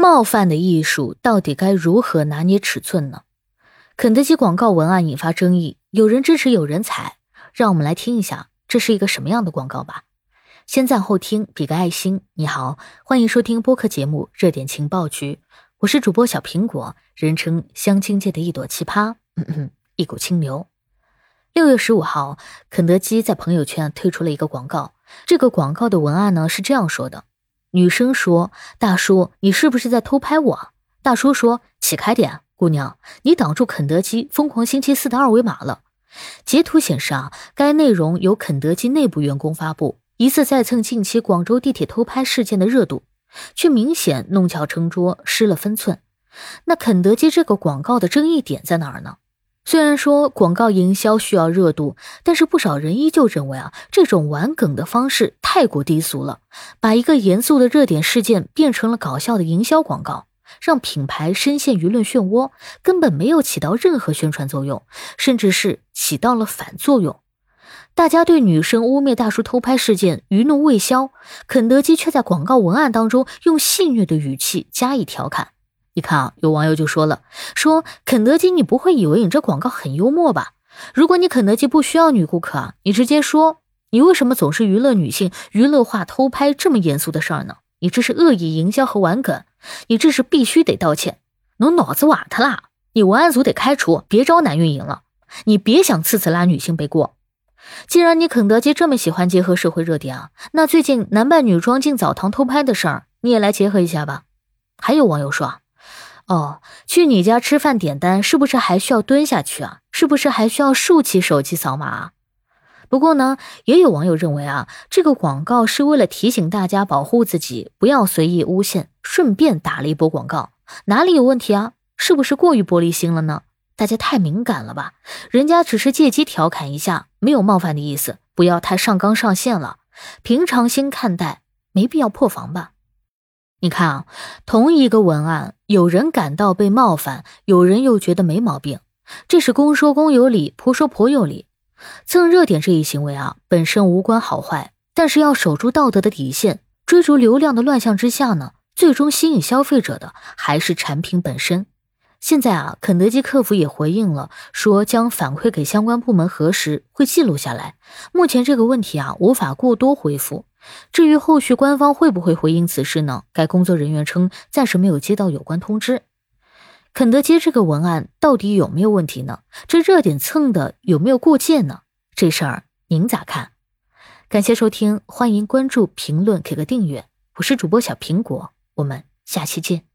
冒犯的艺术到底该如何拿捏尺寸呢？肯德基广告文案引发争议，有人支持，有人踩。让我们来听一下，这是一个什么样的广告吧。先赞后听，比个爱心。你好，欢迎收听播客节目《热点情报局》，我是主播小苹果，人称相亲界的一朵奇葩，嗯嗯，一股清流。六月十五号，肯德基在朋友圈推出了一个广告。这个广告的文案呢是这样说的：女生说：“大叔，你是不是在偷拍我？”大叔说：“起开点，姑娘，你挡住肯德基疯狂星期四的二维码了。”截图显示啊，该内容由肯德基内部员工发布，疑似在蹭近期广州地铁偷拍事件的热度，却明显弄巧成拙，失了分寸。那肯德基这个广告的争议点在哪儿呢？虽然说广告营销需要热度，但是不少人依旧认为啊，这种玩梗的方式太过低俗了，把一个严肃的热点事件变成了搞笑的营销广告，让品牌深陷舆论漩涡，根本没有起到任何宣传作用，甚至是起到了反作用。大家对女生污蔑大叔偷拍事件余怒未消，肯德基却在广告文案当中用戏谑的语气加以调侃。你看啊，有网友就说了，说肯德基，你不会以为你这广告很幽默吧？如果你肯德基不需要女顾客啊，你直接说，你为什么总是娱乐女性、娱乐化偷拍这么严肃的事儿呢？你这是恶意营销和玩梗，你这是必须得道歉。侬脑子瓦特啦！你文案组得开除，别招男运营了。你别想次次拉女性背锅。既然你肯德基这么喜欢结合社会热点啊，那最近男扮女装进澡堂偷拍的事儿，你也来结合一下吧。还有网友说。哦，去你家吃饭点单是不是还需要蹲下去啊？是不是还需要竖起手机扫码啊？不过呢，也有网友认为啊，这个广告是为了提醒大家保护自己，不要随意诬陷，顺便打了一波广告，哪里有问题啊？是不是过于玻璃心了呢？大家太敏感了吧？人家只是借机调侃一下，没有冒犯的意思，不要太上纲上线了，平常心看待，没必要破防吧？你看啊，同一个文案，有人感到被冒犯，有人又觉得没毛病，这是公说公有理，婆说婆有理。蹭热点这一行为啊，本身无关好坏，但是要守住道德的底线，追逐流量的乱象之下呢，最终吸引消费者的还是产品本身。现在啊，肯德基客服也回应了，说将反馈给相关部门核实，会记录下来。目前这个问题啊，无法过多回复。至于后续官方会不会回应此事呢？该工作人员称暂时没有接到有关通知。肯德基这个文案到底有没有问题呢？这热点蹭的有没有过界呢？这事儿您咋看？感谢收听，欢迎关注、评论、给个订阅。我是主播小苹果，我们下期见。